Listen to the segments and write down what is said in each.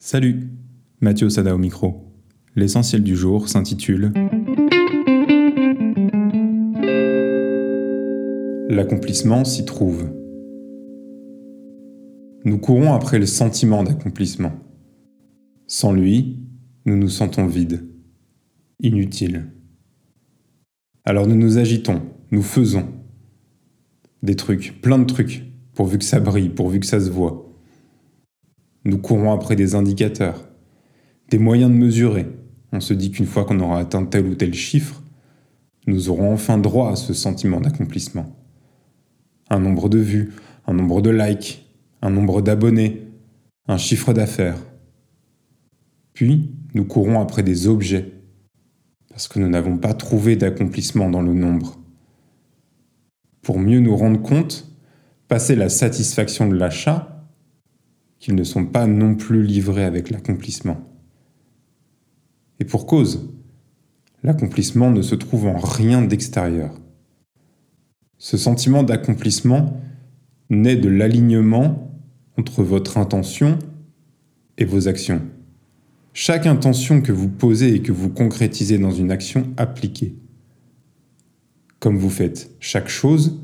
Salut, Mathieu Sada au micro. L'essentiel du jour s'intitule L'accomplissement s'y trouve. Nous courons après le sentiment d'accomplissement. Sans lui, nous nous sentons vides, inutiles. Alors nous nous agitons, nous faisons des trucs, plein de trucs, pourvu que ça brille, pourvu que ça se voit. Nous courons après des indicateurs, des moyens de mesurer. On se dit qu'une fois qu'on aura atteint tel ou tel chiffre, nous aurons enfin droit à ce sentiment d'accomplissement. Un nombre de vues, un nombre de likes, un nombre d'abonnés, un chiffre d'affaires. Puis, nous courons après des objets, parce que nous n'avons pas trouvé d'accomplissement dans le nombre. Pour mieux nous rendre compte, passer la satisfaction de l'achat qu'ils ne sont pas non plus livrés avec l'accomplissement. Et pour cause, l'accomplissement ne se trouve en rien d'extérieur. Ce sentiment d'accomplissement naît de l'alignement entre votre intention et vos actions. Chaque intention que vous posez et que vous concrétisez dans une action appliquée. Comme vous faites chaque chose,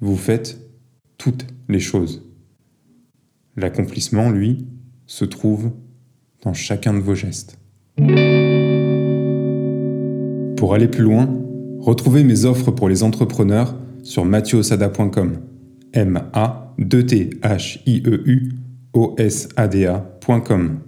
vous faites toutes les choses. L'accomplissement, lui, se trouve dans chacun de vos gestes. Pour aller plus loin, retrouvez mes offres pour les entrepreneurs sur mathieuosada.com. M-A-D-T-H-I-E-U-O-S-A-D-A.com.